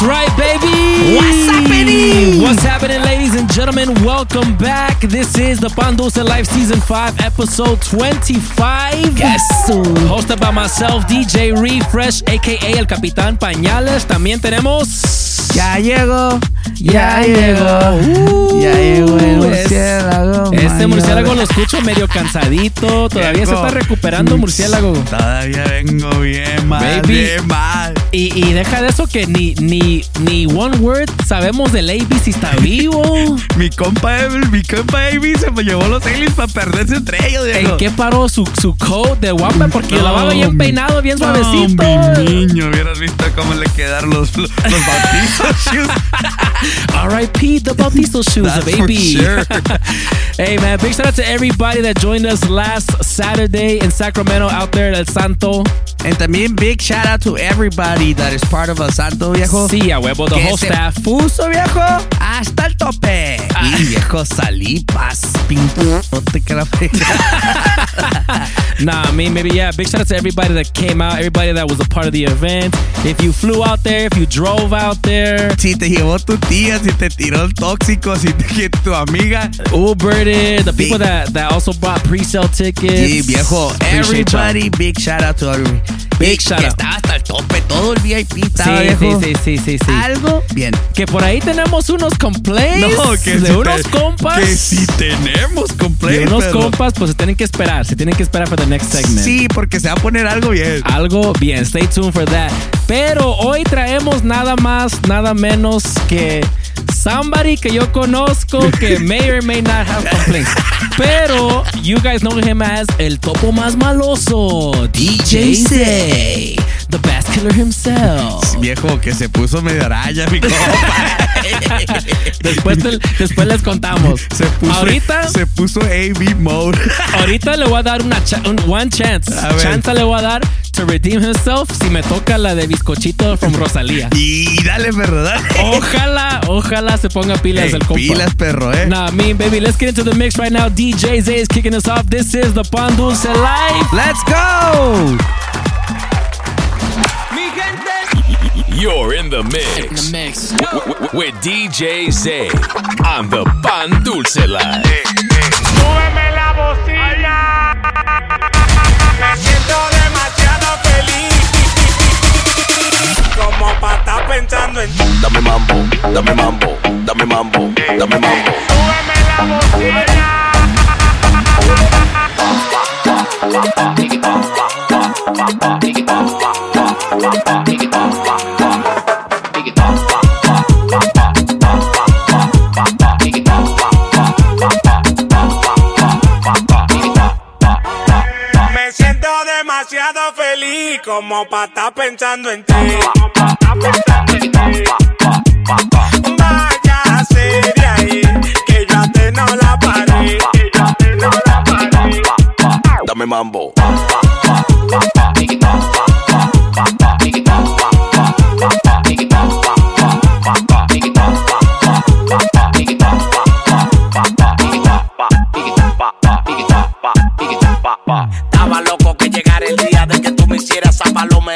That's right, baby. What's happening? What's happening, ladies and gentlemen? Welcome back. This is the Pandulce Life Season 5, Episode 25. Yes. Hosted by myself, DJ Refresh, aka El Capitán Pañales. También tenemos. Ya llegó, ya, Ya llegó, ya llegó el Uh, murciélago. Este murciélago lo escucho medio cansadito. Todavía se está recuperando, murciélago. Todavía vengo bien mal, Baby. bien mal. Y, y deja de eso que ni, ni, ni One Word sabemos del AB si está vivo. Mi compa, mi compa Amy se me llevó los aliens para perderse entre ellos. ¿En qué paró su, su coat de guapa? Porque No, lo va bien peinado, bien No, suavecito. mi niño, hubieras visto cómo le quedaron los, los bautizos. R.I.P. the Bautizo shoes, That's for baby. sure. hey, man, big shout out to everybody that joined us last Saturday in Sacramento out there at El Santo. And también big shout out to everybody that is part of El Santo, viejo. Sí, a huevo, the whole staff. puso, viejo, hasta el tope. Ah. Y viejo, salí paz, pinto. No te. Nah, I mean, maybe, yeah. Big shout out to everybody that came out, everybody that was a part of the event. If you flew out there, if you drove out there, Si te llevó tu tía, si te tiró el tóxico, si te que tu amiga. Ubered it, the people Big- that, that also bought pre-sale tickets. Sí, viejo. Appreciate y'all. Everybody, big shout out to everybody. Big Que- shout que out. estaba hasta el tope, todo el VIP estaba, Sí, viejo. sí, sí, sí, sí. Algo bien. Que por ahí tenemos unos complaints de si unos te- compas. Que si tenemos de complaints. unos pero- compas, pues se tienen que esperar. Se tienen que esperar para the next segment. Sí, porque se va a poner algo bien. Algo bien, stay tuned for that. Pero hoy traemos nada más, nada menos que somebody que yo conozco que may or may not have complaints. Pero you guys know him as el topo más maloso, DJ Zay, the bass killer himself. Viejo, que se puso medio araña, mi compa. Después, te- después les contamos. Se puso, Ahorita, se puso AV mode. ahorita le voy a dar una cha- un one chance. A ver. Chance le voy a dar to redeem himself si me toca la de bizcochito from Rosalía. Y dale, perro, dale. Ojalá, ojalá se ponga pilas el compa. pilas, perro, eh. Nah, me baby, let's get into the mix right now. DJ Zay is kicking us off. This is the Pan Dulce Live. Let's go. You're in the mix. mix. w- w- with DJ Zay on the Pan Dulce Live. Súbeme la bocina. Me siento demasiado feliz. Como estar pensando en ti. Dame mambo, dame mambo, dame mambo, dame mambo. Súbeme la bocina. Como para estar pensando en ti. Váyase de ahí, que yo a ti no la paré. Que yo a ti no la paré. Dame mambo.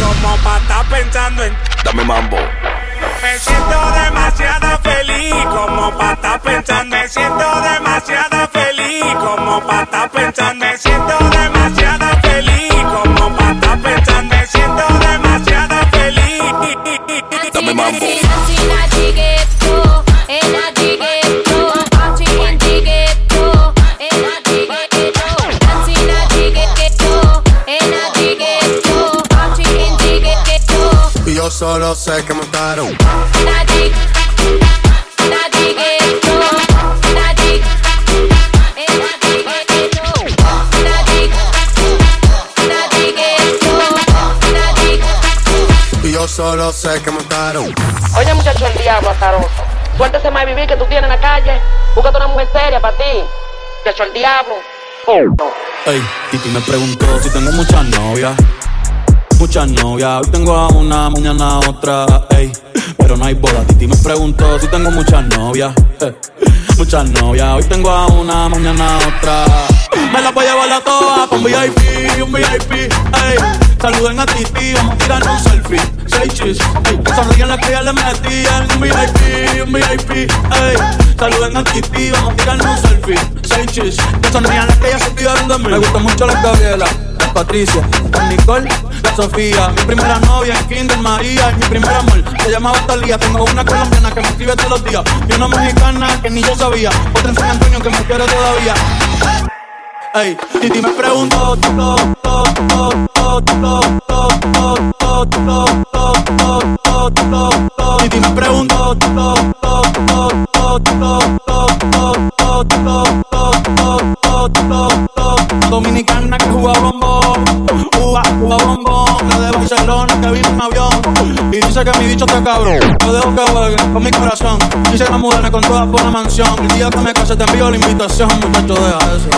como para estar pensando en Dame mambo. Me siento demasiado feliz como para estar pensando. Me siento demasiado feliz como para estar pensando. Me siento demasiado feliz como para estar pensando. Me siento demasiado feliz mambo. Solo sé que montaron. Y yo solo sé que montaron. Oye, muchacho, el diablo azaroso. Suéltese más vivir que tú tienes en la calle. Búscate una mujer seria para ti. Muchacho, el diablo. Ey, Titi me preguntó si tengo muchas novias. Muchas novias, hoy tengo a una, mañana otra, ey. Pero no hay boda. Titi me preguntó si tengo muchas novias. eh. Muchas novias, hoy tengo a una, mañana otra. Me la voy a llevar a todas con VIP, un VIP, ey. Saluden a Titi, vamos a tirar un selfie. Seis chis, ey. Sonríen las que ya le metían. Un VIP, un VIP, ey. Saluden a Titi, vamos a tirar un selfie. Seis chis, que sonrían las que ya se olvidaron de mí. Me gustan mucho las Gabriela, Patricia, Nicole, la Sofía. Mi primera novia en Kinder María mi primer amor se llamaba Talía. Tengo una colombiana que me escribe todos los días y una mexicana que ni yo sabía. Otra en San Antonio que me quiere todavía. Ey, Titi me preguntó. Titi me preguntó. Dominicana que juega bombón, La de Barcelona que vino en avión y dice que mi bicho está cabrón. Yo dejo que juegue con mi corazón. Dice que mudarme con todas por una mansión. El día que me case te envío la invitación, muchacho, deja eso.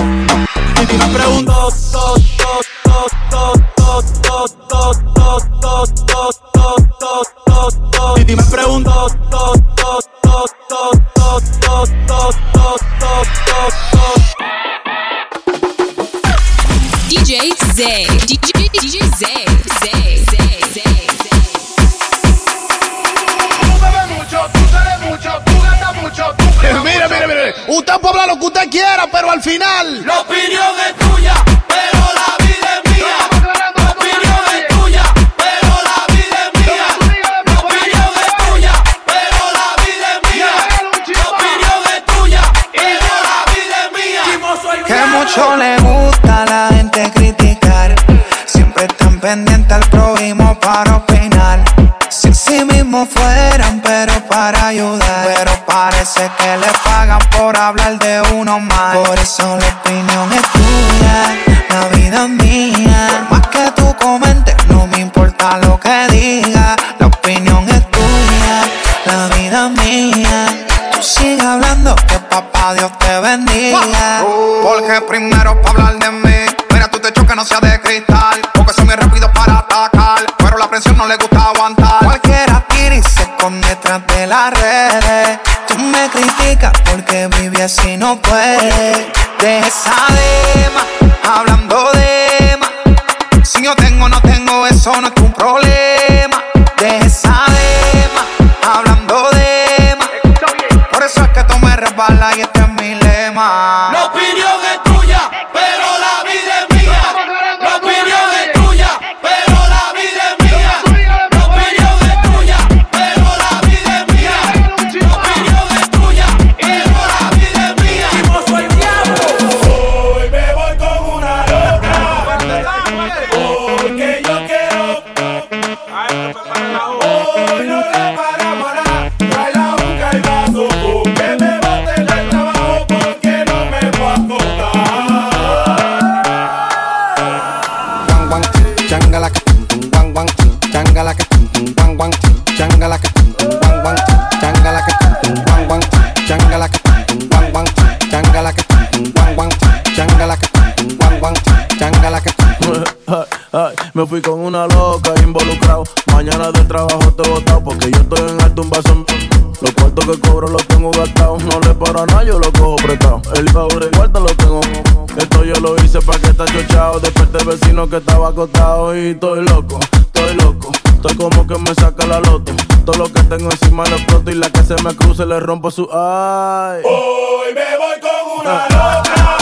Titi me preguntó, to, to, to, to, to, to, to, to, to, to, to, Que estaba acostado. Y estoy loco, estoy loco. Estoy como que me saca la loto. Todo lo que tengo encima lo exploto. Y la que se me cruce le rompo su ay. Hoy me voy con una loca.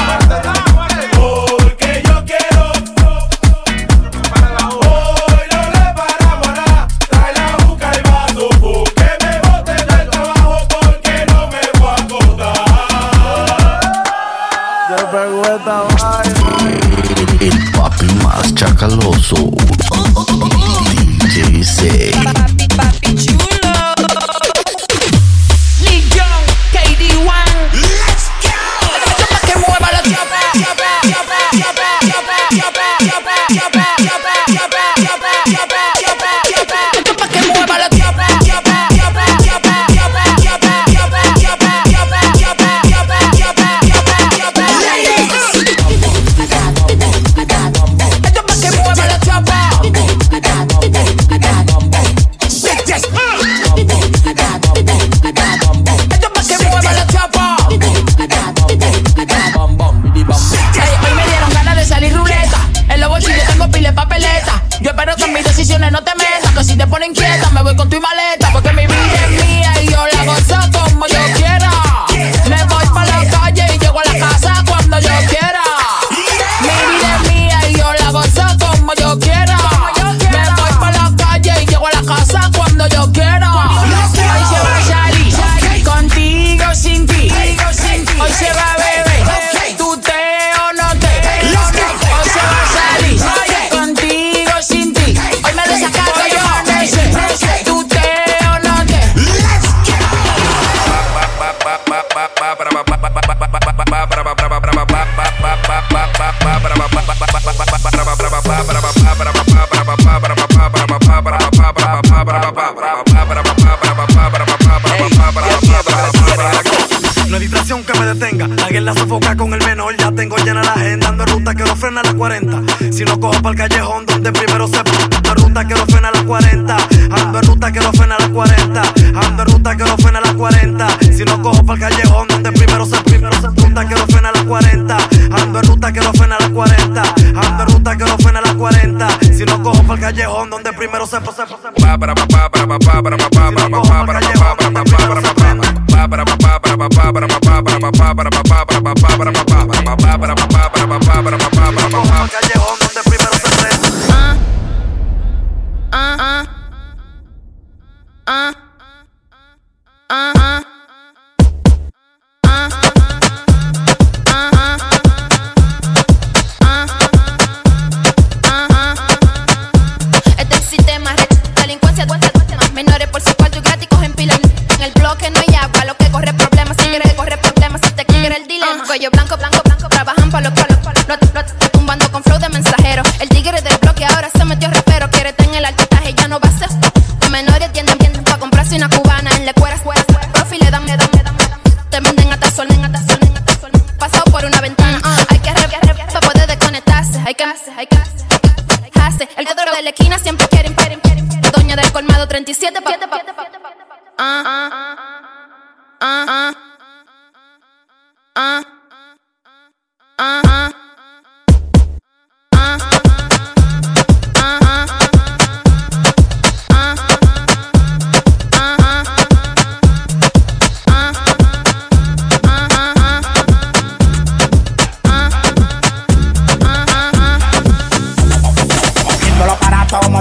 La con el menor. Ya tengo llena la agenda. Ando en ruta que no frena a las 40. Si no cojo para el callejón donde primero se. En ruta que no frena a las 40. Ando en ruta que no frena a las 40. Ando en ruta que no frena a las 40. Si no cojo para el callejón donde primero se. Primero se. Ruta que no frena a las 40. Ando en ruta que no frena a las 40. Ando en ruta que no frena a las 40. Si no cojo para el callejón donde primero se. se- se-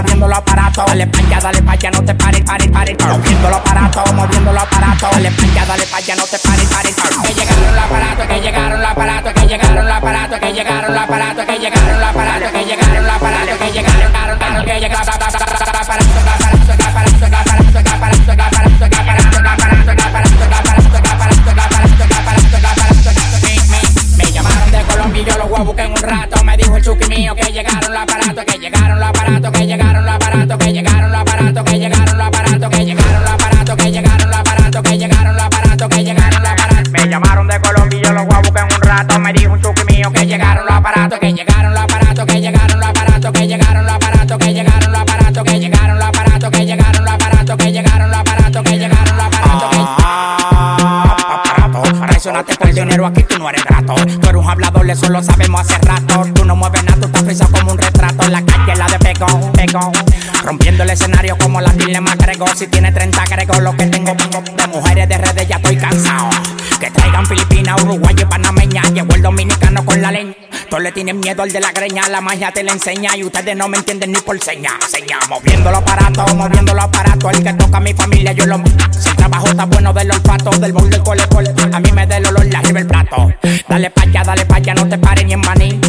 moviendo los aparatos. Dale pa' dale pa' allá, no te pares, pares, pares. Moviendo los aparatos, moviendo los aparatos. Dale pa' dale pa' allá, no te pares, pares. Que llegaron los aparatos, que llegaron los aparatos, que llegaron los aparatos, que llegaron los aparatos, que llegaron los aparatos, que llegaron los aparatos, que llegaron, llegaron, llegaron, que llegaron. Hablador, eso lo sabemos hace rato. Tú no mueves nada, tú estás frisado como un retrato. La calle la de pegón, pegón. Rompiendo el escenario como la Dile Magrego. Si tiene 30 agrego lo que tienen miedo al de la greña. La magia te la enseña y ustedes no me entienden ni por seña. Seña, moviendo los aparatos, moviendo los aparatos. El que toca a mi familia, yo lo. Si el trabajo está bueno del olfato, del bol del cole, cole. A mí me da el olor, la el plato. Dale pa' allá, dale pa' allá, no te pares ni en maní.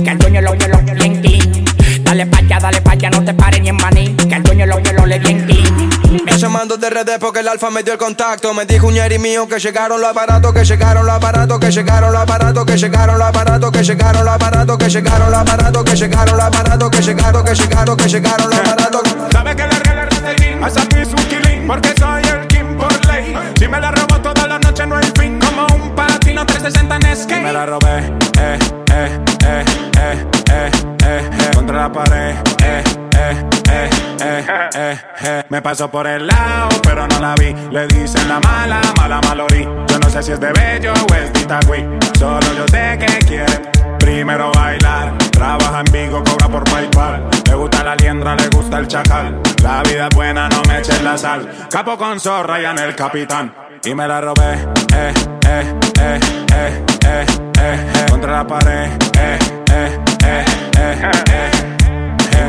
Llamando de redes porque el alfa me dio el contacto. Me dijo un yeri mío que llegaron los aparatos, que llegaron los aparatos, que llegaron los aparatos, que llegaron los aparatos, que llegaron los aparatos, que llegaron los aparatos, que llegaron los aparatos, que llegaron, que llegaron, que llegaron los aparatos. Sabe que le regalé el ring, a Sapi su killing, porque soy el king por ley. Si me la robo toda la noche no hay fin, como un patino 360 en skate. Me la robé, eh, eh, eh, eh, eh, eh, eh, contra la pared, eh, eh, eh, eh, eh, eh. Me pasó por el lado, pero no la vi. Le dicen la mala, mala malorí. Yo no sé si es de bello o es de Itagüí. Solo yo sé que quiere primero bailar. Trabaja en Vigo, cobra por PayPal. Le gusta la liendra, le gusta el chacal. La vida es buena, no me eches la sal. Capo con zorra y en el capitán. Y me la robé, eh, eh, eh, eh, eh, eh, eh. Contra la pared, eh, eh, eh, eh, eh.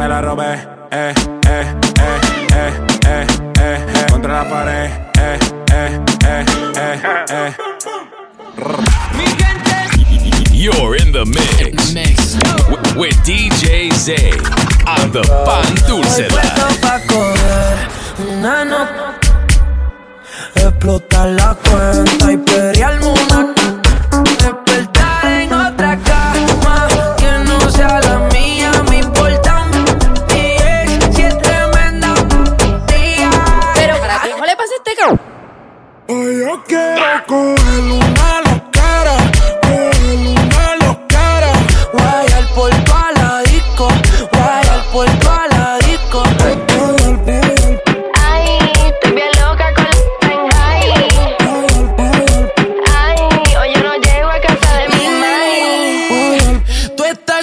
Me la robé, eh, eh, eh, eh, eh, eh, eh. Contra la pared, eh, eh, eh, eh, eh. You're in the mix, w- with DJ Z on the Pan Dulce nota Explotar la cuenta y pelearme una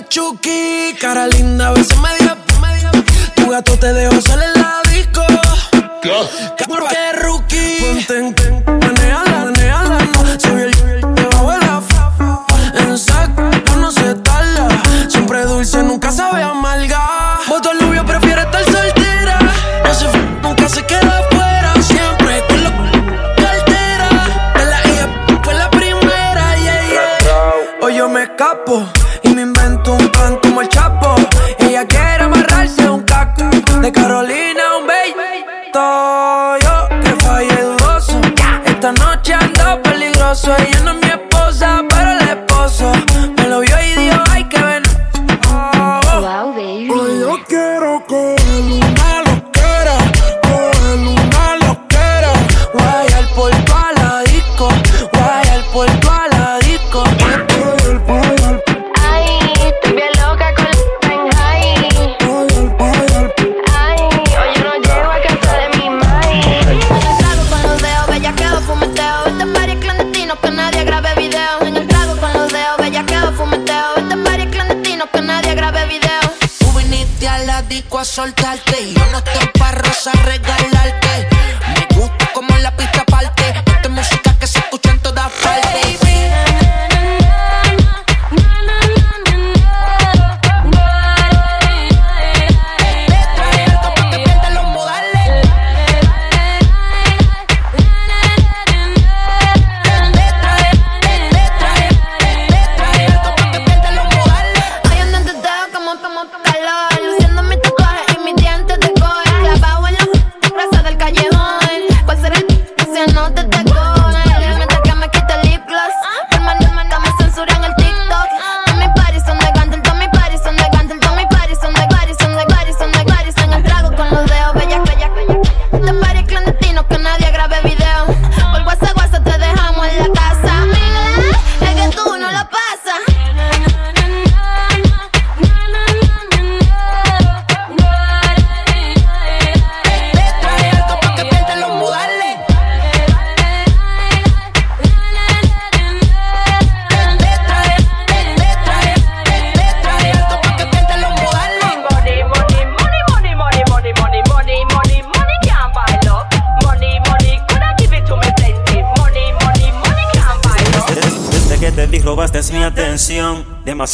chuki, cara linda, a veces me diga, me diga, tu gato te dejo solo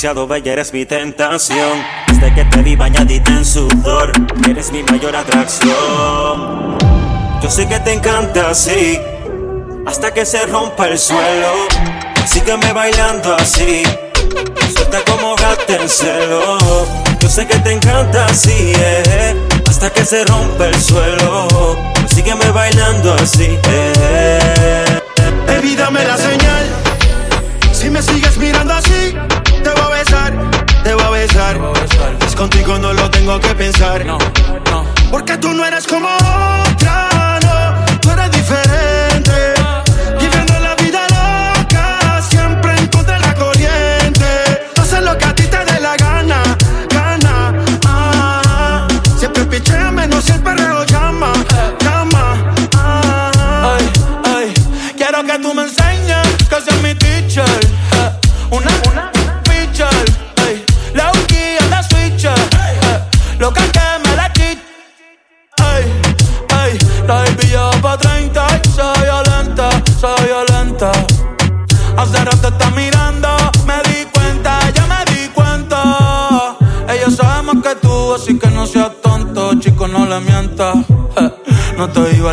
demasiado bella, eres mi tentación. Desde que te vi bañadita en sudor, eres mi mayor atracción. Yo sé que te encanta así, hasta que se rompa el suelo. Sígueme bailando así, suelta como gata en celo. Yo sé que te encanta así, eh, hasta que se rompa el suelo. Sígueme bailando así, eh. Baby, dame la señal, si me sigues mirando así te voy a besar, te voy a besar. Es contigo no lo tengo que pensar. No, no. Porque tú no eres como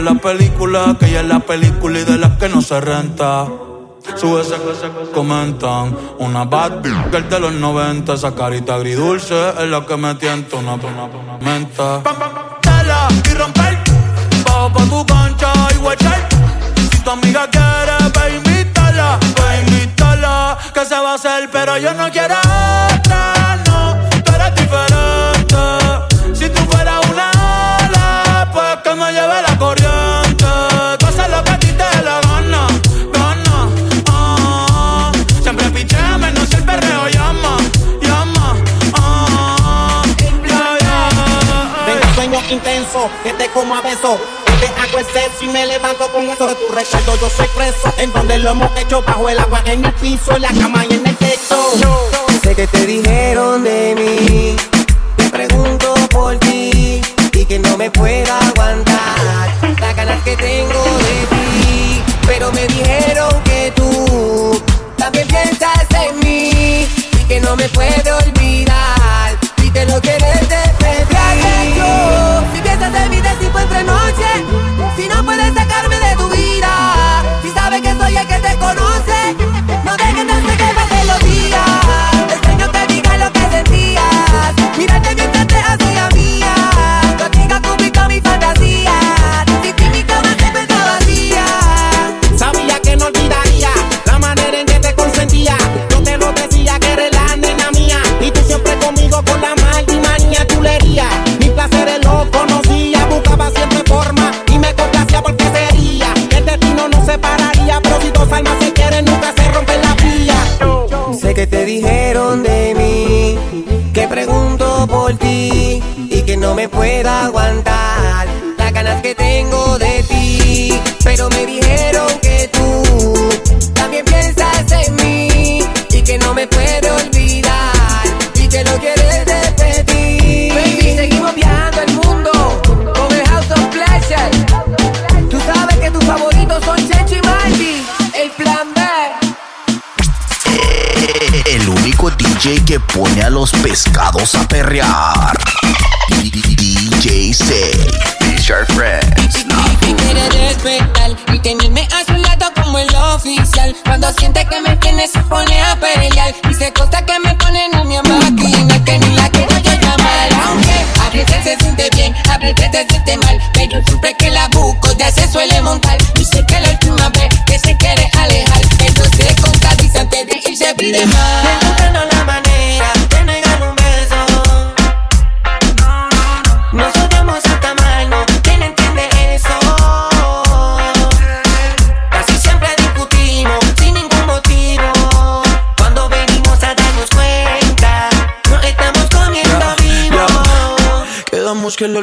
la película, que ella es la película y de las que no se renta. Sube ese que comentan Una bad girl de los 90 Esa carita agridulce es la que me tienta Una, menta. Y romper. Bajo pa' tu cancha y guachar. Si tu amiga quiere, ve invítala Ve invítala Que se va a hacer, pero yo no quiero estar beso, que te como a beso. Te hago exceso y me levanto con eso de tu recuerdo. Yo soy preso en donde lo hemos hecho, bajo el agua, en el piso, en la cama y en el techo. Yo sé que te dijeron de mí, te pregunto por ti y que no me pueda aguantar las ganas que tengo de ti. Pero me dijeron que tú también piensas en mí y que no me puedo olvidar y que no quieres Vamos a perrear.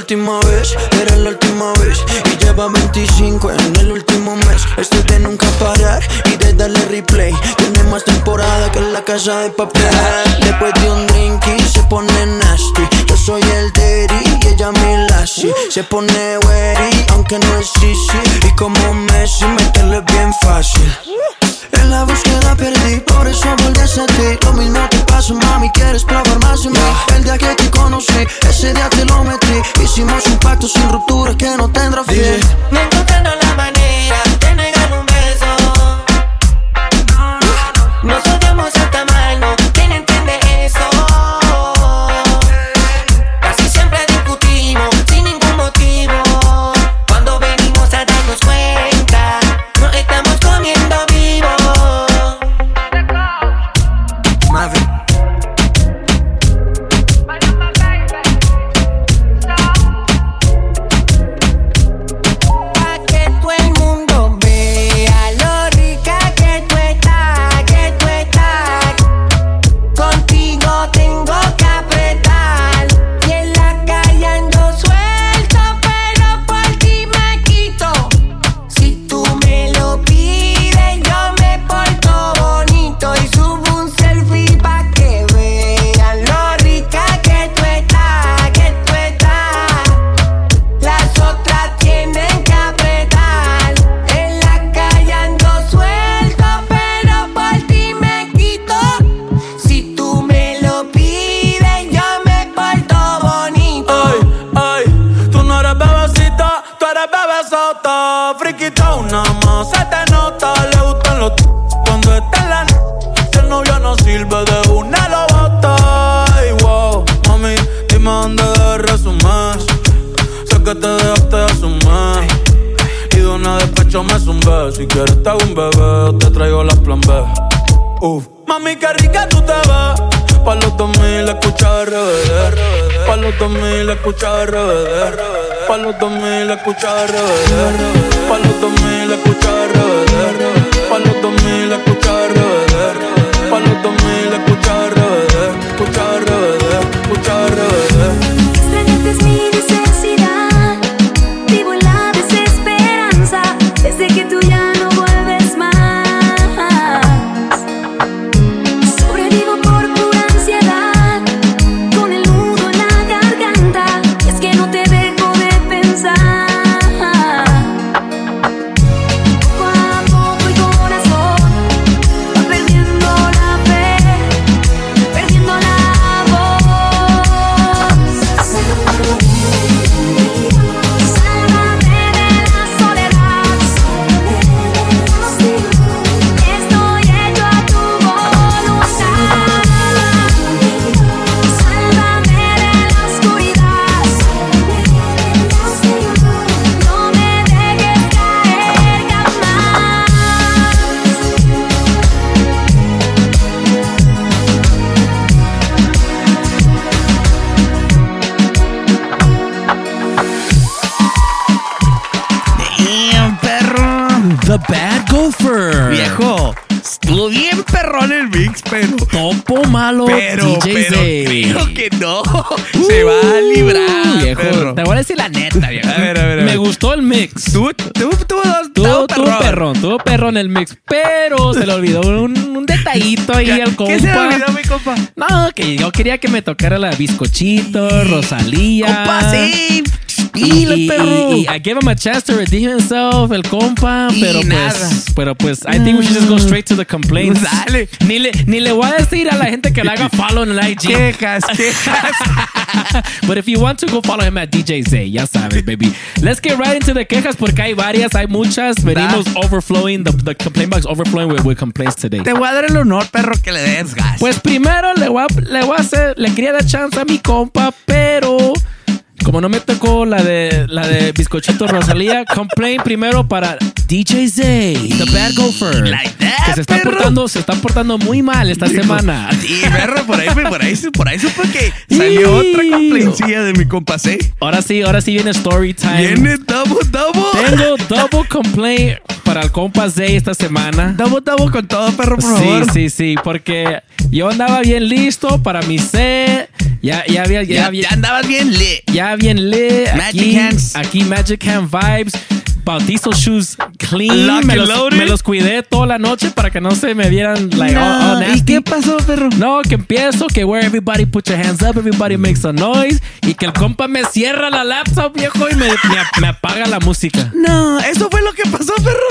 última vez, era la última vez. Y lleva 25 en el último mes. Esto de nunca parar y de darle replay. Tiene más temporada que la casa de papel. Después de un drink y se pone nasty. Yo soy el daddy y ella mi lassie Se pone malo, Pero, DJ pero Zay. creo que no. Se va a librar, Viejo, perro. te voy a decir la neta, viejo. A ver, a ver, a Me gustó el mix. Tuvo dos. Tuvo, estaba tuvo perrón, tuvo perrón el mix, pero se le olvidó un, un detallito ahí al compa. ¿Qué se le olvidó, mi compa? No, que yo quería que me tocara la bizcochito, Rosalía. Compa, sí. Dile, y- perro. y- y I gave him a chance to redeem himself, el compa, Y pero nada. pues, pero pues, I think we should just go straight to the complaints. Dale. Ni le, ni le voy a decir a la gente que le haga follow en el IG. Quejas, quejas. But if you want to go follow him at DJ Zay, ya sabes, baby. Let's get right into the quejas porque hay varias, hay muchas. Venimos overflowing, the, the complaint box overflowing with, with complaints today. Te voy a dar el honor, perro, que le des gas. Pues primero le voy a, le voy a hacer, le quería dar chance a mi compa, pero como no me tocó la de la de bizcochito Rosalía, complain primero para DJ Zay, the bad gopher, Like that, que se está perro. portando, se está portando muy mal esta semana. Sí, perro, por ahí, por ahí, por ahí supe que salió otra complaintsilla de mi compa C. Ahora sí, ahora sí viene story time. Viene double, double. Tengo double complaint para el compa Zay esta semana. Double, double con todo, perro, por Sí, favor. sí, sí, porque yo andaba bien listo para mi set. Ya, ya había, ya, Ya, había- ya andabas bien lit. ya bien lit. Magic aquí, hands. Aquí Magic Hand Vibes. Bautizo shoes clean. Me los, me los cuidé toda la noche para que no se me vieran like No, all, all ¿Y qué pasó, perro? No, que empiezo, que where everybody put your hands up, everybody makes a noise. Y que el compa me cierra la laptop, viejo, y me, me- me apaga la música. No, eso fue lo que pasó, perro.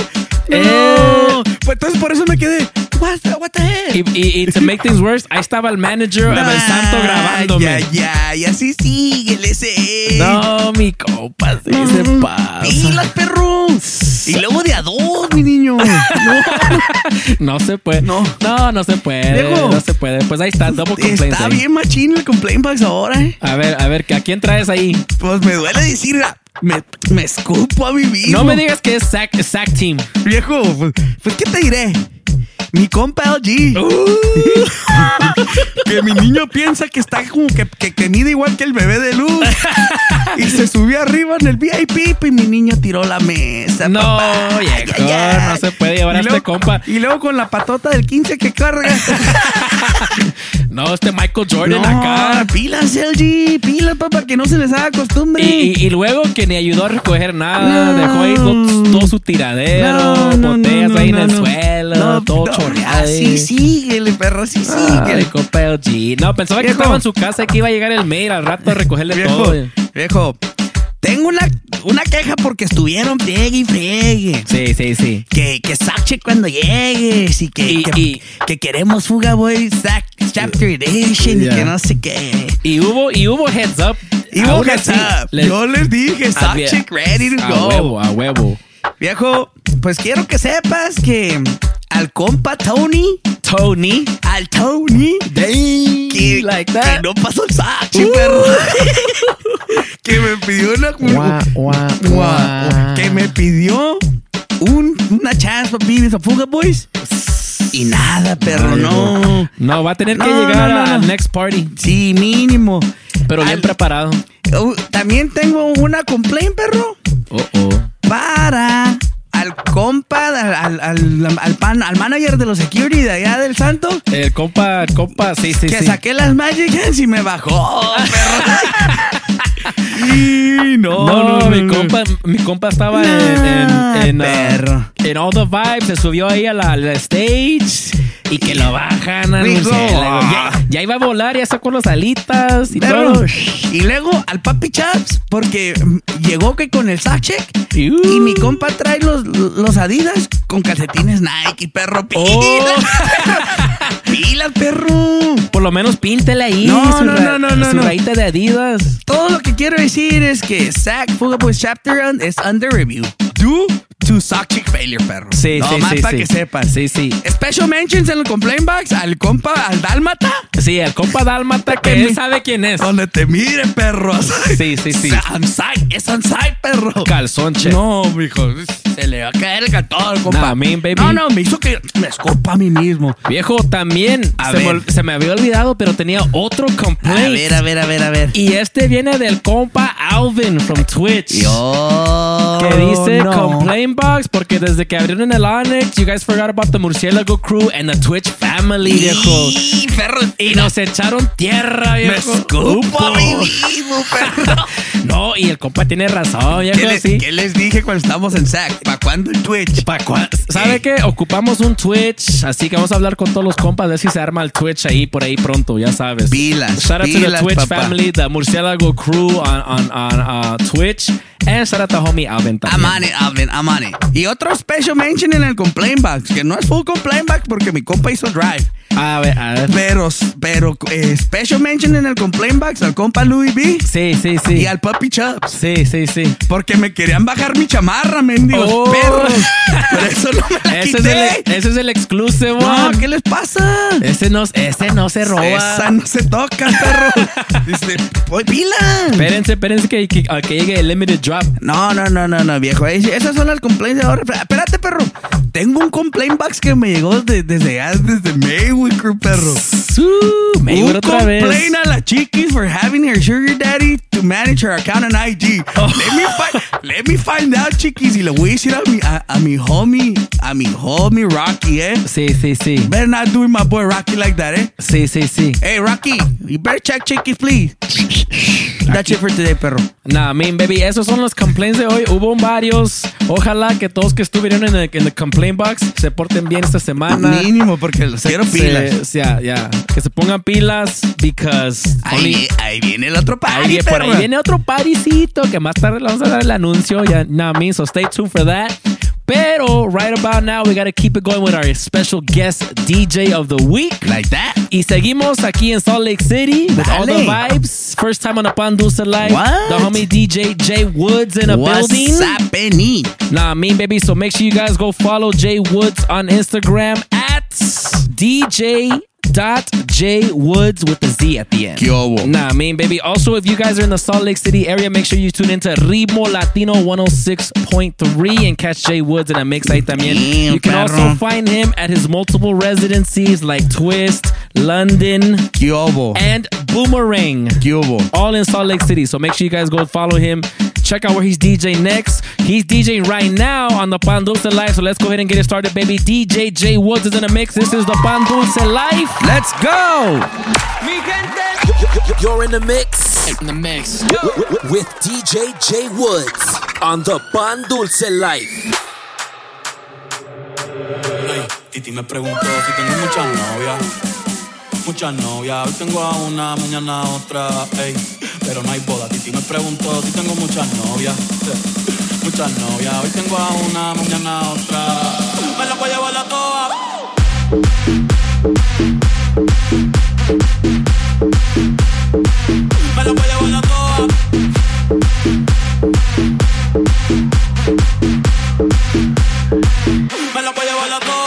No. Eh. Pues entonces por eso me quedé. What, the- what the heck? Y, y- y to make things worse, ahí estaba el manager, el santo grabándome. Ya, ya, y así síguele ese. No, mi compa, sí se pasa. Pilas, perro. Y luego de a dos, mi niño. No se puede. No. No, no se puede. Viejo. No se puede. Pues ahí está, double complaints. Está ahí. bien machín el complaint box ahora, eh. A ver, a ver, ¿a quién traes ahí? Pues me duele decir, ah, me, me escupo a mi vivo. No me digas que es Sack, Sack Team. Viejo, pues, pues, ¿qué te diré? Mi compa LG. Uh. que mi niño piensa que está como que, que, que mide igual que el bebé de luz. y se subió arriba en el VIP y mi niño tiró la mesa. No, papá. viejo, Ay, ay, no se puede llevar a Y este luego- compa. Y luego con la patota del 15 que carga. No, este Michael Jordan no, acá. pilas, LG. Pilas, papá, que no se les haga costumbre. Y, y- y luego que ni ayudó a recoger nada, No. dejó ahí todo, todo su tiradero, No, botellas ahí en el suelo, todo chorreado. Así ahí. síguele, perro, así Ay, síguele. compa LG. No, pensaba que estaba en su casa y que iba a llegar el mail al rato a recogerle todo. Viejo, tengo una, una queja porque estuvieron friegue y friegue. Sí, sí, sí. Que, que Sache cuando llegues y que, Y- que, y- que queremos Fuga Boy Sac Chapter Edition y Ya. que no sé qué. Y hubo, y hubo heads up Y Aún vos, así, up. Yo les dije, Ah. Chick ready to A go. huevo, a huevo. Viejo, pues quiero que sepas que al compa Tony, Tony, al Tony, que, like que that. no pasó el Sachi, perro. que me pidió una. Que me pidió un, una chance para Beavis and Fuga Boys. Y nada, perro, no. No, va a tener que llegar no, no, al next party. Sí, mínimo. Pero bien Al- preparado. Uh, también tengo una complaint, perro. Oh, oh. para al compa, al, al, al, al pan- al manager de los security de allá del Santo, El compa, el compa, sí, sí, que sí. saqué las Magic y me bajó, perro. y no, No, no, mi, compa, mi compa estaba en, Nah, en, en, uh, perro. en All the Vibes, se subió ahí a la, a la stage y que lo bajan. a Dijo, ya, ya iba a volar, ya sacó las alitas y todo. Y luego al Papi Chaps, porque llegó que con el Sachek uh, y mi compa trae los, los Adidas con calcetines Nike, perro. Pilas, Oh. pilas, perro. Por lo menos píntele ahí No, su, no, no, no, no, su no. de Adidas. Todo lo que quiero decir es que Zack Fuga Boys Chapter es under review. Due to Chick Failure, perro. Sí, no, sí, más sí, para sí. que sepan. Sí, sí. Special mentions en el complaint box al compa, al Dálmata. Sí, el compa Dálmata que Que él sabe quién es. Donde te mire, perro. Sí, sí, sí. Site, es site, perro. Calzonche. No, mijo. Se le va a caer el cantón, compa. Nah, me, baby. No, no, me hizo que me escupa a mí mismo. Viejo, también A se me, ver. ol- se me había olvidado, pero tenía otro complaint. A ver, a ver, a ver, a ver. Y este viene del compa Alvin from Twitch. Yo. Que dice no. complaint porque desde que abrieron el Onyx, you guys forgot about the Murciélago crew and the Twitch family, viejo. Y, perro. Y nos echaron tierra, Me viejo. escupo a mí Upo. mismo, perro. No, y el compa tiene razón, ¿Qué, viejo, les, sí. qué les dije cuando estábamos en SAC? ¿Para cuándo el Twitch? Pa' cua- ¿Sabe qué? Ocupamos un Twitch, así que vamos a hablar con todos los compas, a ver si se arma el Twitch ahí por ahí pronto, ya sabes. Pilas, Shout out to the pilas, Twitch papá. family, the Murciélago crew on, on, on uh, Twitch, and shout out to homie Alvin I'm on it, Alvin, I'm on it. Y otro special mention en el complaint box, que no es full complaint box porque mi compa hizo drive. A ver, a ver. Pero, pero eh, special mention en el complaint box al compa Louis B. Sí, sí, sí. Y al Puppy Chubbs. Sí, sí, sí. Porque me querían bajar mi chamarra, mendigos Oh. perros. Por eso no me la Ese es, el, ese es el exclusive No. ¿qué les pasa? Ese no, ese no se roba. Esa no se toca, perro. Dice, pues pila. Espérense, espérense que, que, llegue el limited drop. No, no, no, no, no, viejo. Es- Esas son las complaints de ahora. Espérate, perro. Tengo un complaint box que me llegó de- desde allá, desde Mayweather, crew, perro. Mayweather un otra vez. a la chiquis for having her sugar daddy to manage her account on IG. Oh. Let, me find, let me find out, chiquis. Y le voy a decir a mi, a, a mi homie, a mi homie Rocky, eh. Sí, sí, sí. Better not doing my boy Rocky like that, eh. Sí, sí, sí. Hey, Rocky, you better check chiquis, please. That's it for today, perro. Nah, I mean, baby, esos son los complaints de hoy. Hubo varios. Ojalá que todos que estuvieron en el, en el complaint box se porten bien esta semana. Mínimo, porque los quiero pilas. Ya, ya. Que se pongan pilas because Ahí, only- ahí viene el otro party, ahí por. Ahí viene otro partycito que más tarde le vamos a dar el anuncio. Ya, nah, I mean, so stay tuned for that. Pero right about now we gotta keep it going with our special guest DJ of the week. Like that. Y seguimos aquí en Salt Lake City with all the vibes. First time on a Pan Dulce Live. What? The homie DJ Jay Woods in a What's building. happening? Nah, mean, baby. So make sure you guys go follow Jay Woods on Instagram at DJ dot J Woods with the Z at the end. ¿Qué hubo? Nah, I mean, baby. Also, if you guys are in the Salt Lake City area, make sure you tune into Ritmo Latino 106.3 and catch Jay Woods in a mix ahí también. Damn, you can perro. also find him at his multiple residencies like Twist, London, ¿Qué hubo? and Boomerang ¿Qué hubo? all in Salt Lake City. So make sure you guys go follow him. Check out where he's DJing next. He's DJing right now on the Pan Dulce Live. So let's go ahead and get it started, baby. DJ J Woods is in the mix. This is the Pan Dulce Live. Let's go! You're in the mix. In the mix. With DJ J Woods on the Pan Dulce Life. Ey, Titi me preguntó si tengo muchas novias. Muchas novias. Hoy tengo a una, mañana a otra. Ey, pero no hay boda. Titi me preguntó si tengo muchas novias, muchas novias. Hoy tengo a una, mañana a otra. Me la voy a llevar a todas. Me la voy a llevar a todas. Me la voy a llevar a todas.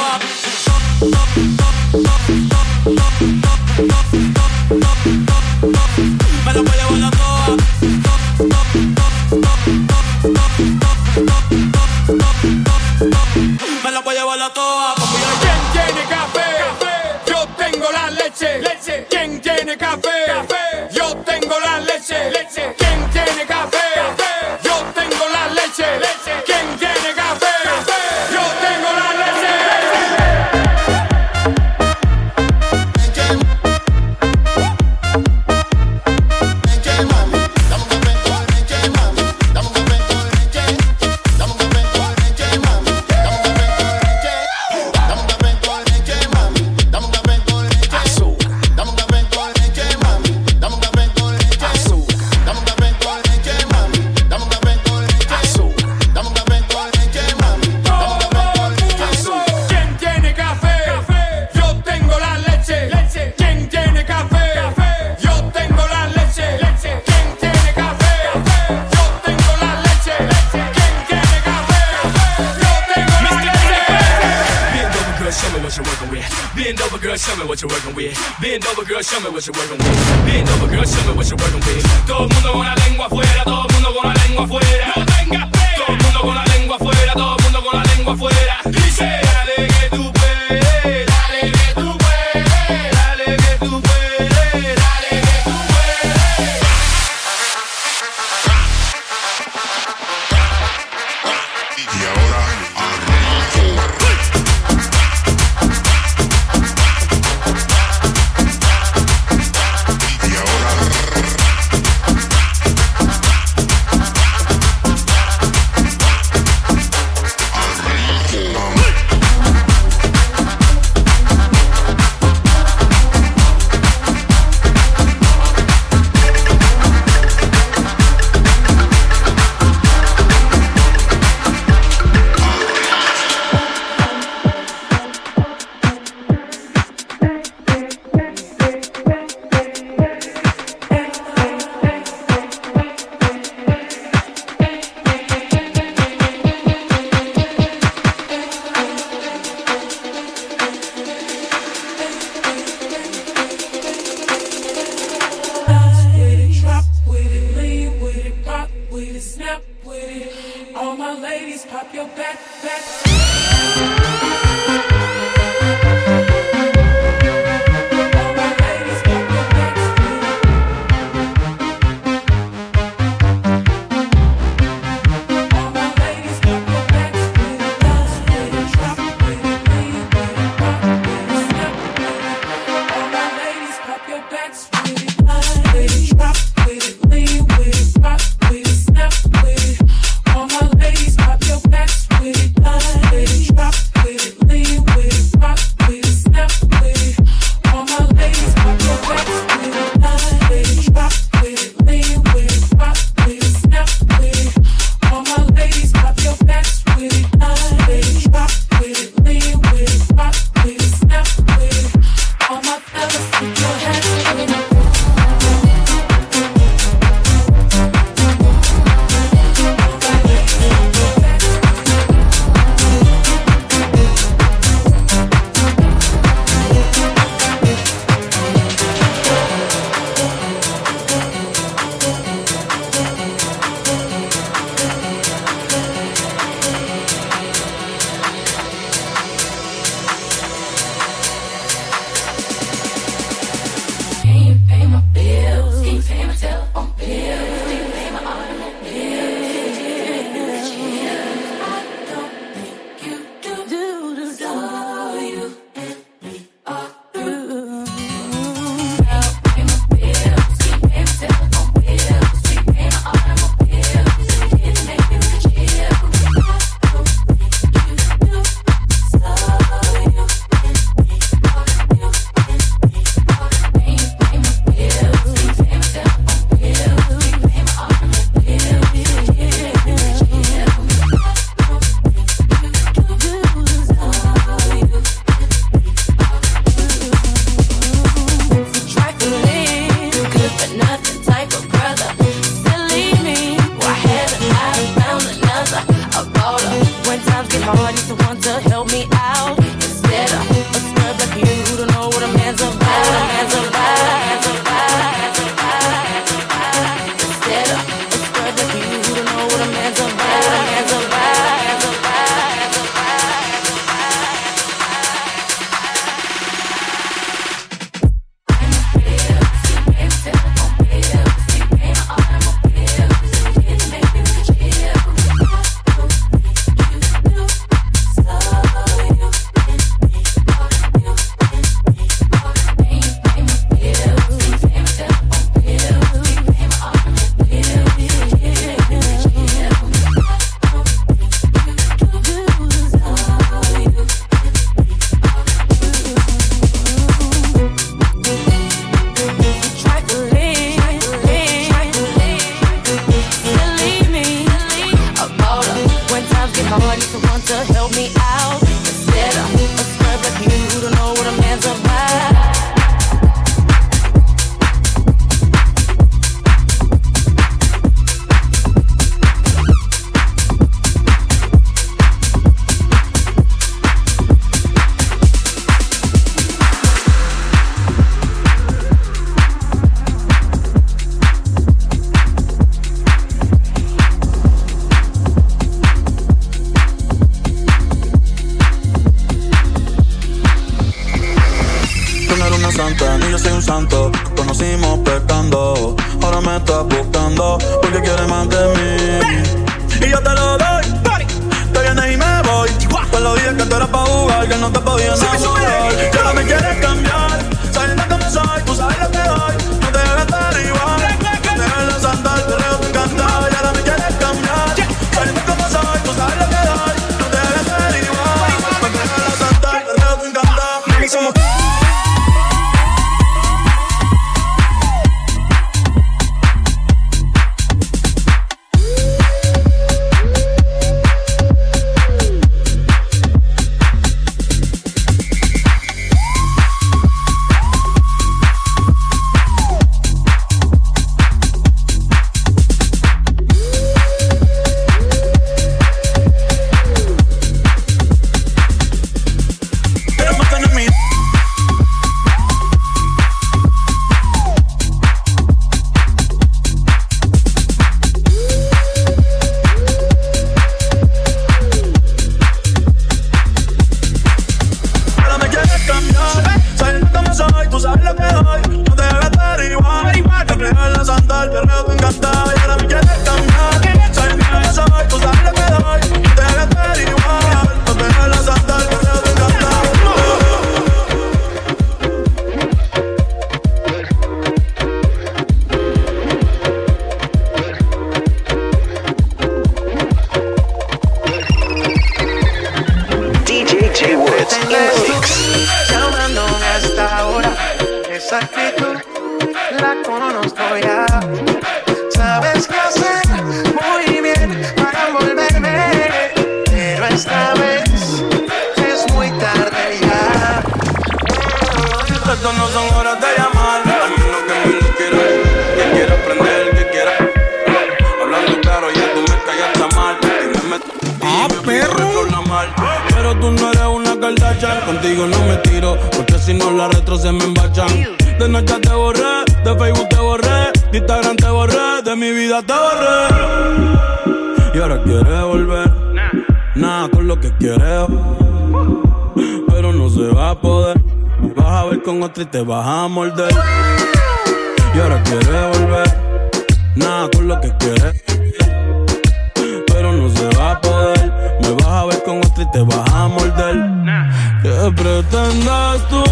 ¿Qué pretendes tú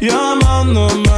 llamándome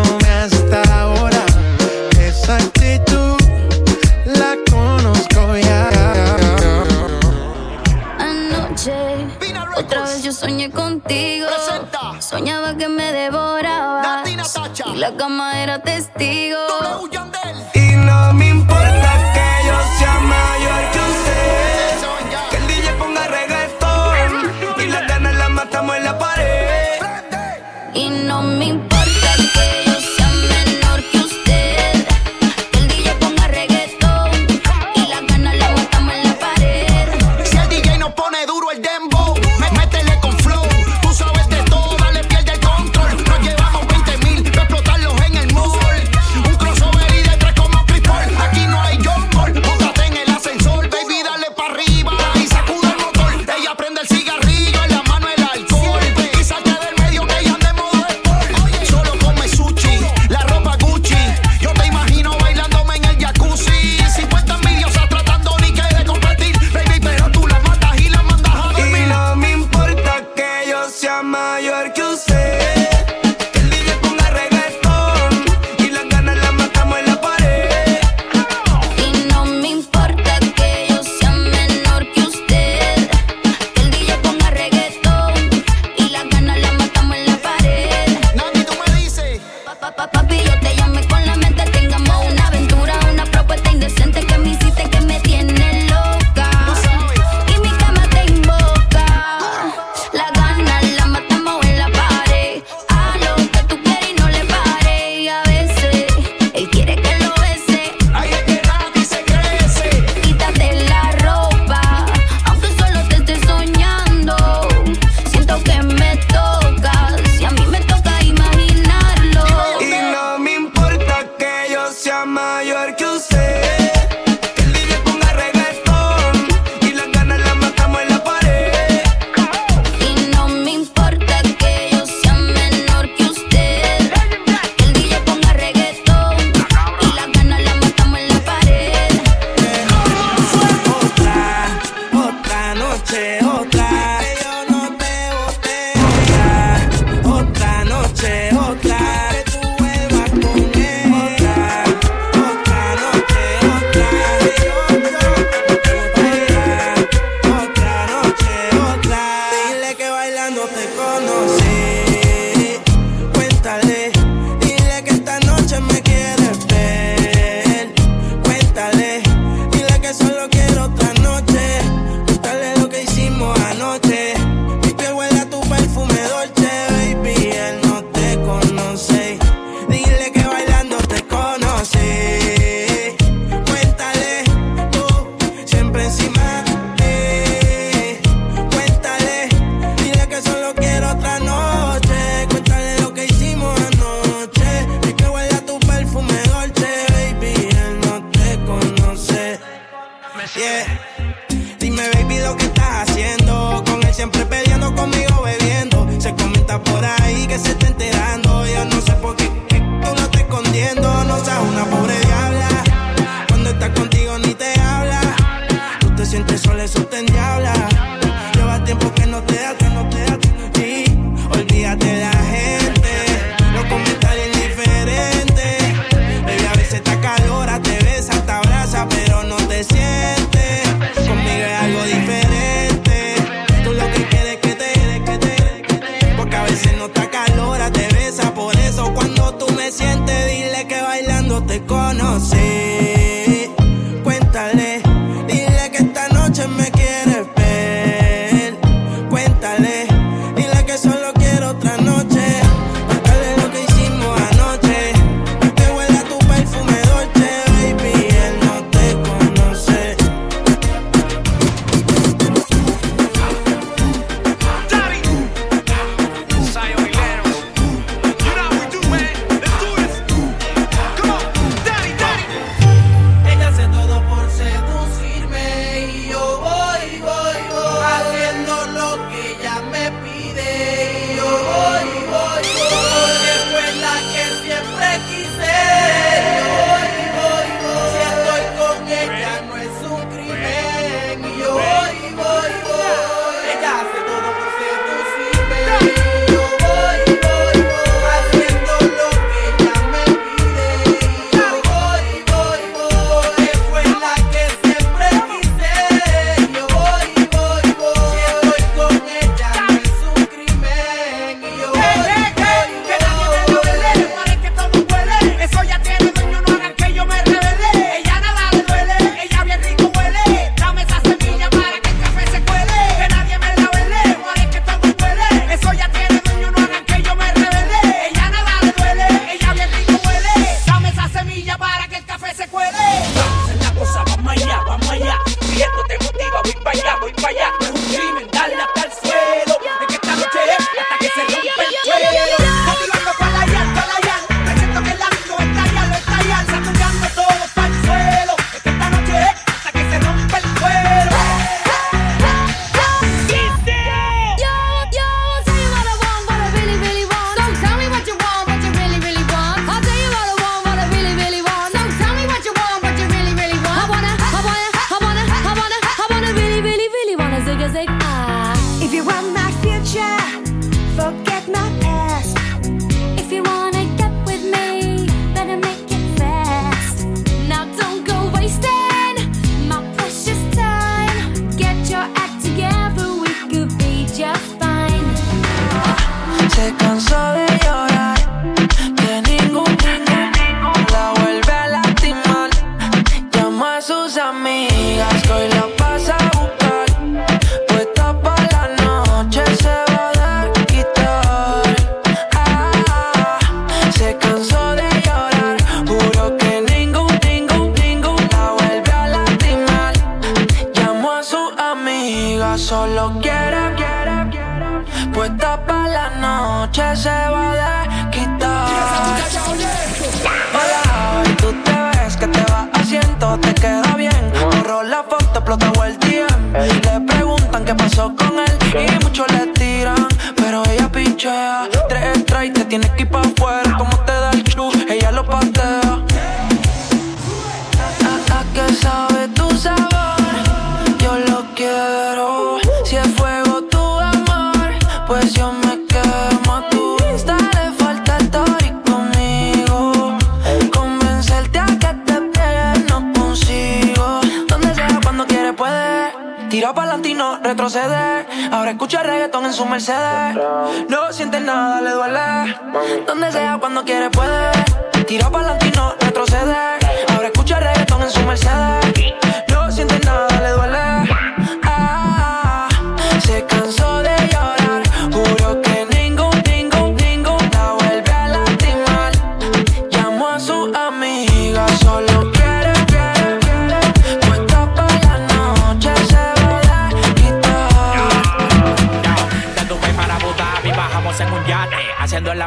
hasta ahora. Esa actitud la conozco ya. Anoche, otra vez yo soñé contigo. Soñaba que me devoraba. Y la cama era testigo. Y no me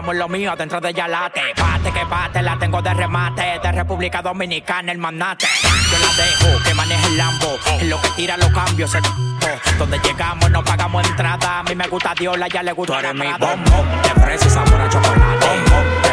Amor lo mío dentro de Yalate Pate que pate, la tengo de remate De República Dominicana, el manate Yo la dejo, que maneje el Lambo En lo que tira los cambios, el Donde llegamos no pagamos entrada. A mí me gusta Diola, ya le gusta la mi bombón fresa y sabor a chocolate.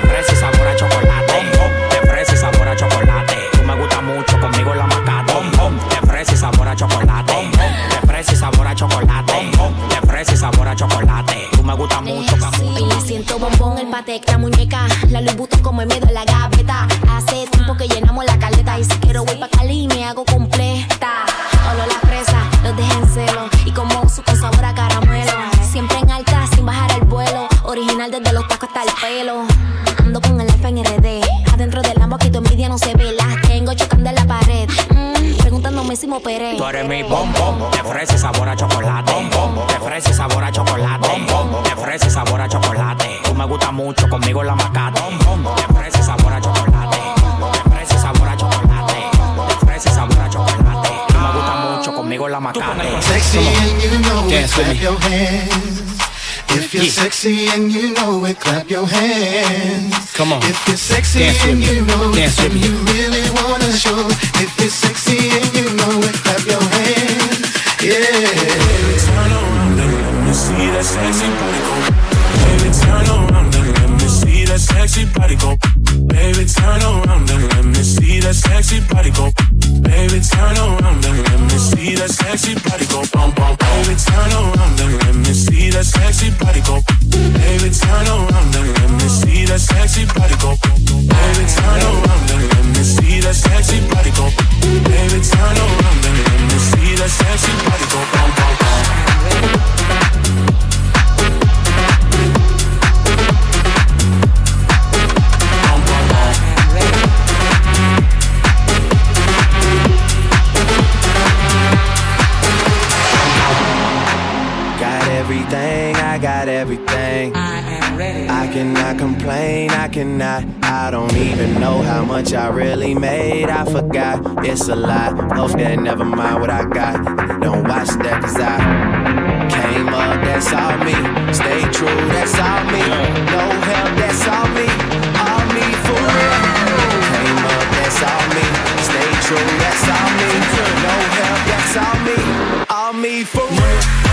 Fresa y sabor a chocolate. Fresa y sabor a chocolate. Tú me gusta mucho, conmigo la macate. De fresa y sabor a chocolate. De fresa y sabor a chocolate fresa y sabor a chocolate Tú me gusta mucho, Hoy le siento bombón, el patek, la muñeca. La luz como el miedo en la gaveta. Hace tiempo que llenamos la caleta. Y si quiero voy pa' Cali y me hago completa. Olor la fresa, los en celo. Y como uso con sabor a caramelo. Siempre en alta, sin bajar el vuelo. Original desde los tacos hasta el pelo. Ando con el alfa en RD. Adentro del Lambo aquí tu envidia no se ve. Las tengo chocando en la pared. Mm, preguntándome si me operé. Tú eres mi bombón, de fresa y sabor a chocolate. Fresa y sabor a chocolate. De fresa y sabor a chocolate. Tú me gusta mucho, conmigo la macate. De fresa y sabor a chocolate. De fresa y sabor a chocolate. De fresa y sabor a chocolate. Tú me gusta mucho, conmigo la macate. Sexy and you know it, clap me. your hands. If you're sexy and you know it, clap your hands. Come on. If you're sexy and you know it, me. you really wanna show. If you're sexy and you know it, clap your hands. Yeah. Sexy body go. Baby, turn around and let me see that sexy body go. Baby, turn around and let me see that sexy body go. Baby, turn around and let me see that sexy body go. Baby, turn around and let me see that sexy body go. Baby, turn around and let me see that sexy body go. Baby, turn around and let me see that sexy body go. Bum, bum. Much I really made. I forgot, it's a lie. Off that, never mind what I got. Don't watch that, cause I came up, that's all me. Stay true, that's all me. No help, that's all me. All me for real. Came up, that's all me. Stay true, that's all me. No help, that's all me. All me for real. All me for real.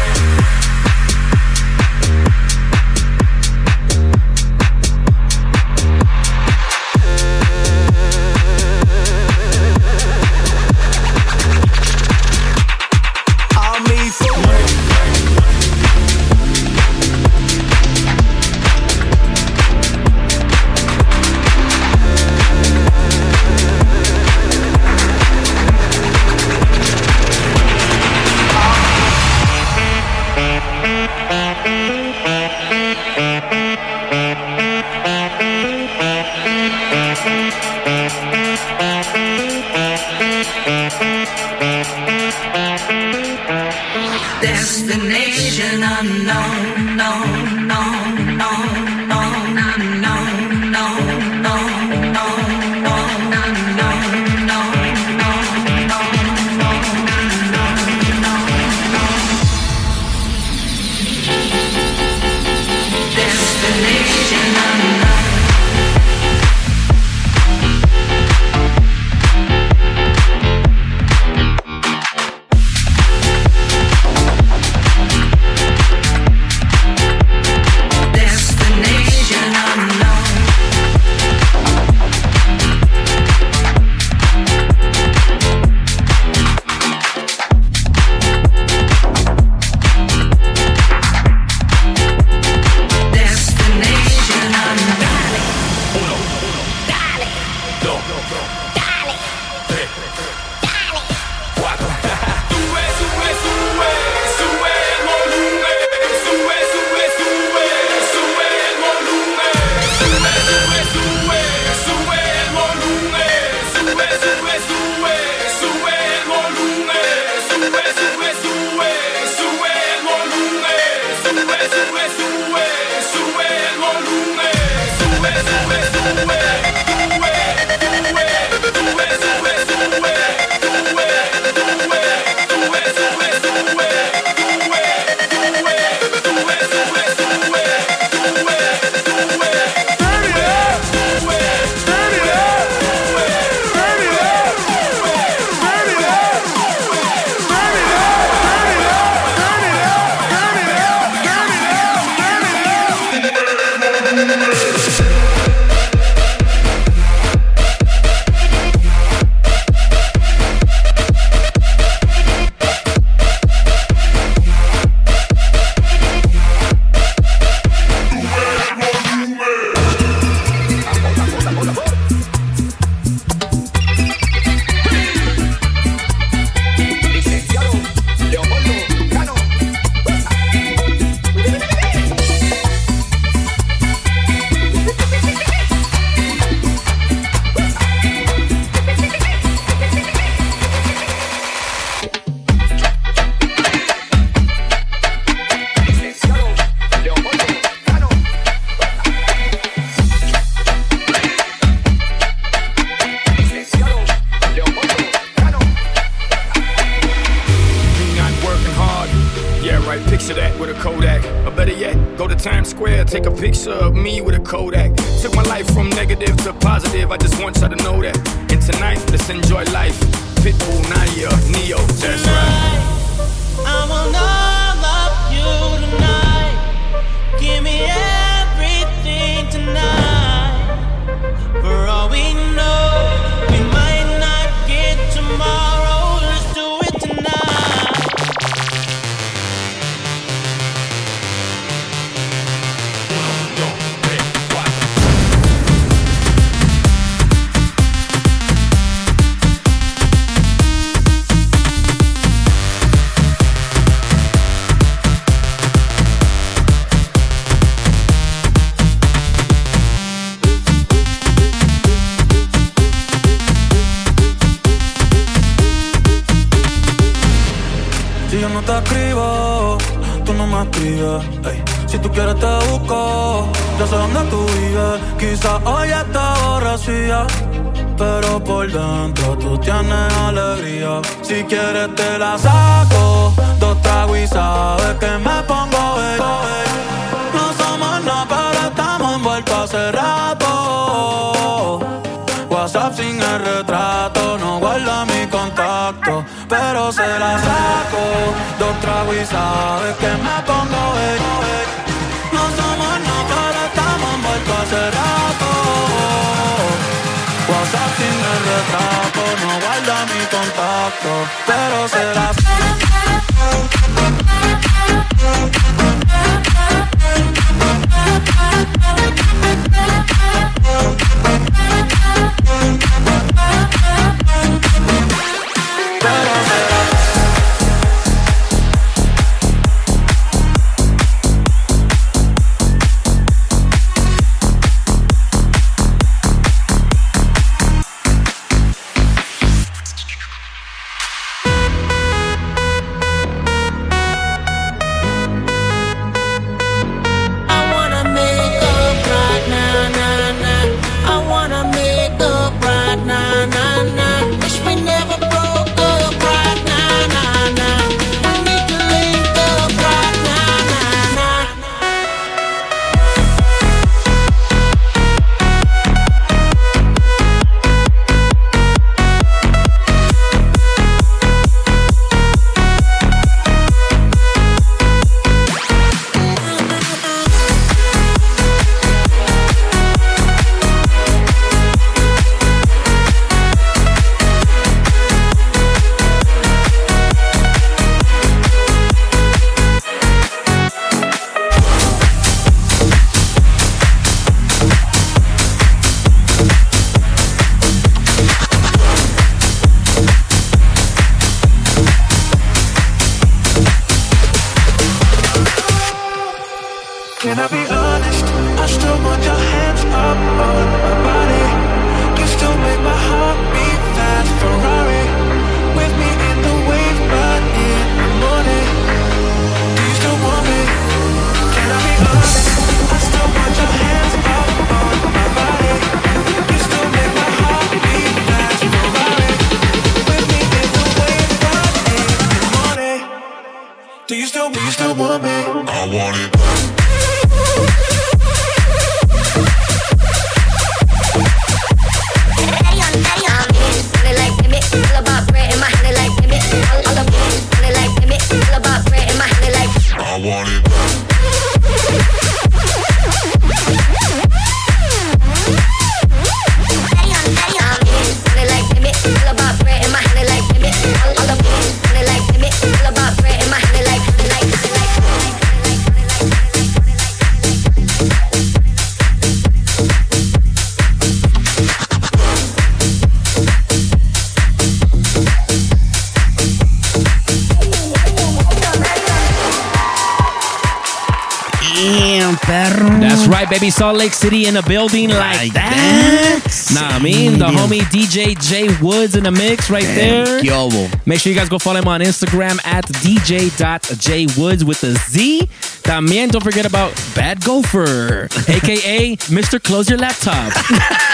Salt Lake City in a building like, that. Nah, I mean, the homie DJ J Woods in the mix right there. ¿Qué hubo? Make sure you guys go follow him on Instagram at dj.jwoods with a Z. También don't forget about Bad Gopher, aka Mr. Close Your Laptop.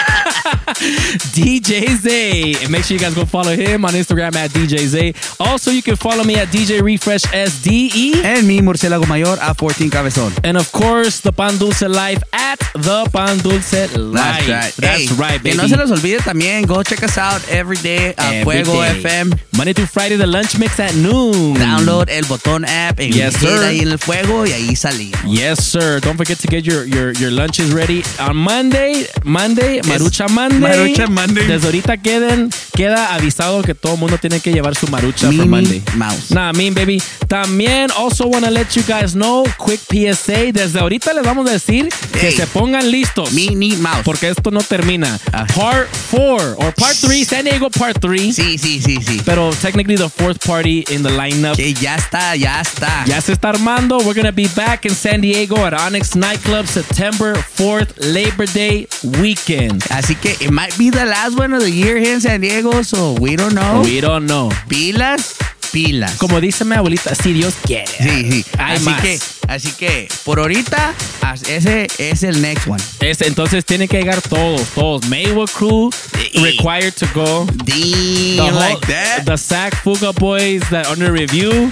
DJ Zay. And make sure you guys go follow him on Instagram at DJ Zay. Also, you can follow me at DJ Refresh SDE. En mi murciélago mayor at 14 cabezón. And of course, the Pan Dulce Life at the Pan Dulce Life. That's right. That's Hey, right, baby. Que no se les olvide también, go check us out every day a Every Fuego. FM. Monday through Friday, the lunch mix at noon. Download el botón app en Yes, sir. ahí en el fuego y ahí salimos. Yes, sir. Don't forget to get your, your, your lunches ready. On Monday, Monday, Marucha Monday. Marucha Monday. Desde ahorita queden, queda avisado que todo el mundo tiene que llevar su marucha for Minnie Monday. Mouse. Nah, mean, baby. También, also want to let you guys know, quick PSA. Desde ahorita les vamos a decir que Hey. se pongan listos. Minnie Mouse. Porque esto no termina. Ah. Part 4 or Part 3, San Diego Part 3. Sí, sí, sí, sí. Pero technically the fourth party in the lineup. Que ya está, ya está. Ya se está armando. We're to be back in San Diego at Onyx Nightclub September 4th, Labor Day weekend. Así que might be the last one of the year here in San Diego, so we don't know. We don't know. Pilas, pilas. Como dice mi abuelita, si Dios quiere. Sí, sí. Hay así más. que, así que por ahorita ese es el next one. Es- entonces tienen que llegar todos, todos. Maywood Crew required to go. Damn, The whole- like that. The SAC Fuga Boys that under review.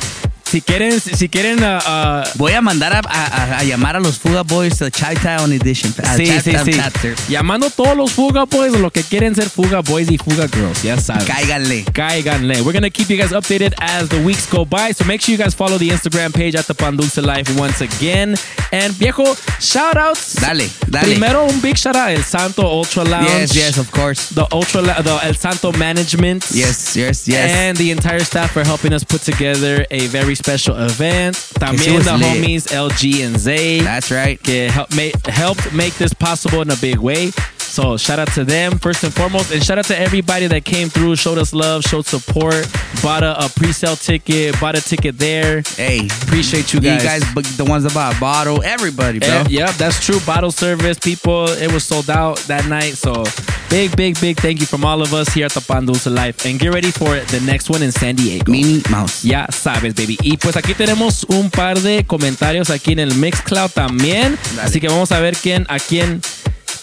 Si quieren, si quieren, uh, Voy a mandar a, a- a llamar a los Fuga Boys the Chi Town Edition. a Sí, sí, sí. chapter. Llamando a todos los Fuga Boys, lo que quieren ser Fuga Boys y Fuga Girls. Ya saben. Cáiganle. Cáiganle. We're going to keep you guys updated as the weeks go by. So make sure you guys follow the Instagram page at the Pan Dulce Life once again. And viejo, shout outs. Dale, dale. Primero, un big shout out El Santo Ultra Lounge. Yes, yes, of course. The Ultra, the El Santo Management. Yes, yes, yes. And the entire staff for helping us put together a very special event. También the lit. homies LG and Zay That's right. que help helped make this possible in a big way. So shout out to them first and foremost, and shout out to everybody that came through, showed us love, showed support, bought a, a pre-sale ticket, bought a ticket there. Hey, Appreciate you you guys. guys, but the ones that bought a bottle, everybody, bro. Eh, yep, that's true. Bottle service, people. It was sold out that night. So big, big, big thank you from all of us here at the Pan Dulce Life. And get ready for the next one in San Diego. Mini Mouse. Ya sabes, baby. Y pues aquí tenemos un par de comentarios aquí en el Mixcloud también. Dale. Así que vamos a ver quién, a quién,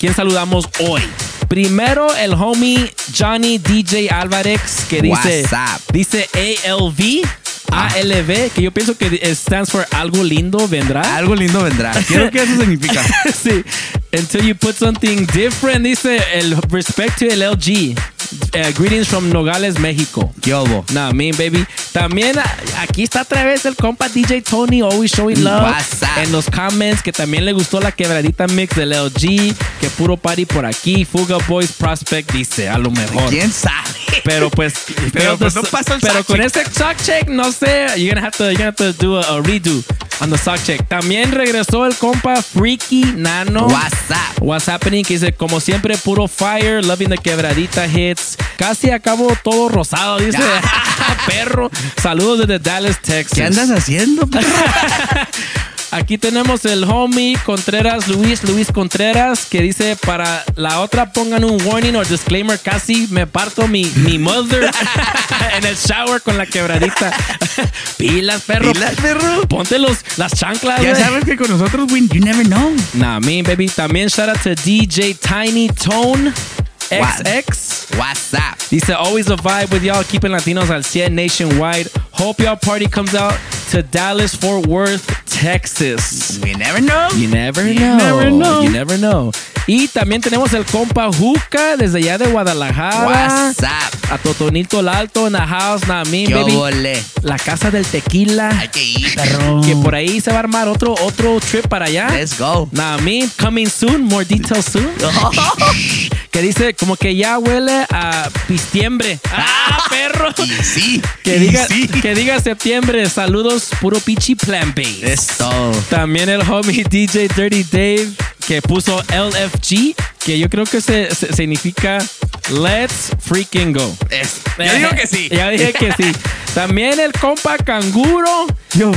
quién saludamos hoy. Primero el homie Johnny DJ Álvarez que dice, WhatsApp. dice ALV. ALV, que yo pienso que stands for algo lindo vendrá. Algo lindo vendrá. Quiero que eso significa. sí. Until you put something different, dice el respect to el LG. Eh, greetings from Nogales, México. ¿Qué hubo? Nah, mean baby. También a- aquí está otra vez el compa DJ Tony, always showing love. WhatsApp. En los comments que también le gustó la quebradita mix del LG, que puro party por aquí. Fuga Boys Prospect dice, a lo mejor. ¿Quién sabe? Pero pues, Pero, pues, the- no pasó el pero con ese sock check, no sé, you're gonna have to, you're gonna have to do a, a redo on the sock check. También regresó el compa Freaky Nano. WhatsApp. What's happening? Que dice, como siempre, puro fire, loving the quebradita hits. Casi acabo todo rosado, dice. perro. Saludos desde Dallas, Texas. ¿Qué andas haciendo, perro? Aquí tenemos el homie Contreras, Luis, Luis Contreras, que dice para la otra pongan un warning o disclaimer, casi me parto mi, mi mother en el shower con la quebradita. Pilas, perro. Pilas, perro. Ponte los, las chanclas, Ya sabes que con nosotros, win, you never know. Nah, me, baby. También shout out to DJ Tiny Tone XX. What's up? Dice, always a vibe with y'all, keeping Latinos al 100 nationwide. Hope y'all party comes out to Dallas, Fort Worth, Texas. We never know. You never You know. never know. You never know. Y también tenemos el compa Juca desde allá de Guadalajara. What's up? A Totonito el Alto en the house, me, ¿Qué baby. La casa del tequila. Hay que ir, perro. Que por ahí se va a armar otro, otro trip para allá. Let's go. Me, coming soon, more details soon. que dice como que ya huele a pistiembre. ¡Ah, perro! Y sí. Que y diga, sí. que diga septiembre. Saludos, puro pichi plan base. Es todo. También el homie DJ Dirty Dave que puso LFG, que yo creo que se, se- significa Let's Freaking Go. Es. Yo digo que sí. ya dije que sí. También el compa Canguro. Yo.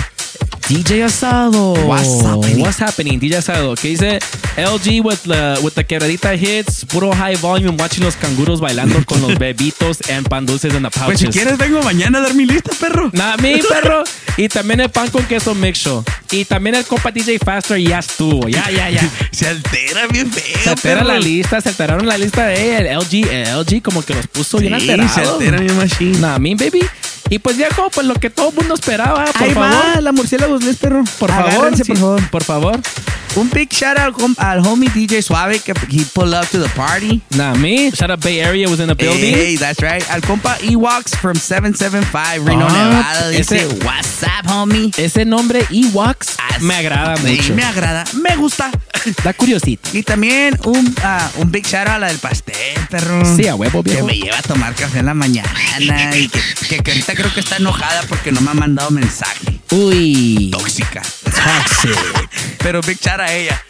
DJ Asado. What's happening? What's happening? DJ Asado. Que dice LG with the, with the quebradita hits, puro high volume, watching los canguros bailando con los bebitos and pan dulces en the pouches. Pues si quieres, vengo mañana a dar mi lista, perro. Nah, mi perro. Y también el pan con queso mix show. Y también el compa DJ Faster ya estuvo. Ya, ya, ya. Se altera bien feo. Se altera perro. la lista, se alteraron la lista de el LG, el LG como que los puso bien Sí, alterados. se altera mi machine. Nah, mi baby. Y pues viejo, pues lo que todo el mundo esperaba, por Ahí favor. va la murciélagos les, perro. Por favor, Agárrense, sí, por favor. Por favor. Un big shout out al, hom- al homie DJ Suave que he pulled up to the party. Nah, me. Shout out Bay Area was in the building. Hey, that's right. Al compa Ewoks from 775 Reno, Ah, Nevada. Dice, ese- what's up, homie? Ese nombre Ewoks me agrada mucho. me agrada. Me gusta. Da curiosito. Y también un, ah, un big shout out a la del pastel, perro. Sí, a huevo, Que viejo. me lleva a tomar café en la mañana. Y que, que, que ahorita creo que está enojada porque no me ha mandado mensaje. Uy. Tóxica. Toxic. Pero big shout a ella.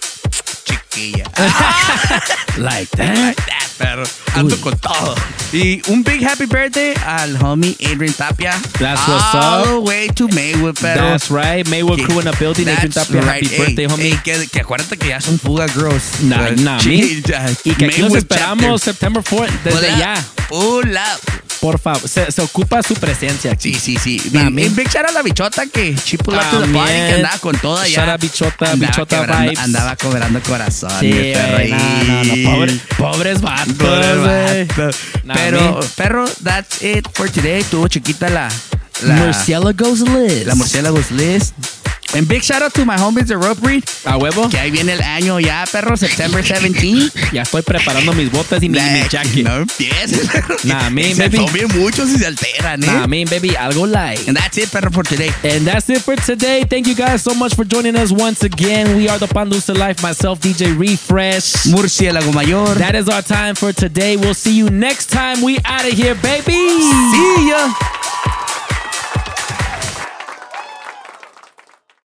Like that. Like that, perro. Ando Uy. con todo. Y un big happy birthday al homie Adrian Tapia. That's what's All up. the way to Maywood, perro. That's right. Maywood crew in the building. Adrian That's Tapia, right. happy Ey, birthday, homie. ey, que, que acuérdate que ya son fuga girls. Nah, Pues, nah, me. Y que aquí Maywood esperamos chapter. September 4 desde up, ya. Pull up. Por favor, se, se ocupa su presencia aquí. Sí, sí, sí. Nah, y, me. y big shout out a la bichota que she pulled up to the party que También. andaba con toda ya. Shout out bichota, Andaba bichota quebrando- vibes. Andaba cobrando corazón. Sí, perro, güey, no, no, no, pobre- pobres vatos, Pero, perro, that's it for today. Tuvo chiquita la... la Murciélagos Liz. La murciélagos list. And big shout out to my homies de Rope Breed. A huevo. Que ahí viene el año ya, perro, September 17. Ya estoy preparando mis botas y mi, mi Like, jacket. No empieces. Nah, me, se baby. tomen muchos y se alteran, eh. Nah, me, baby, algo light. And that's it, perro, for today. And that's it for today. Thank you guys so much for joining us once again. We are the Pandusa Life, myself, DJ Refresh. Murciélago Mayor. That is our time for today. We'll see you next time. We out of here, baby. See ya.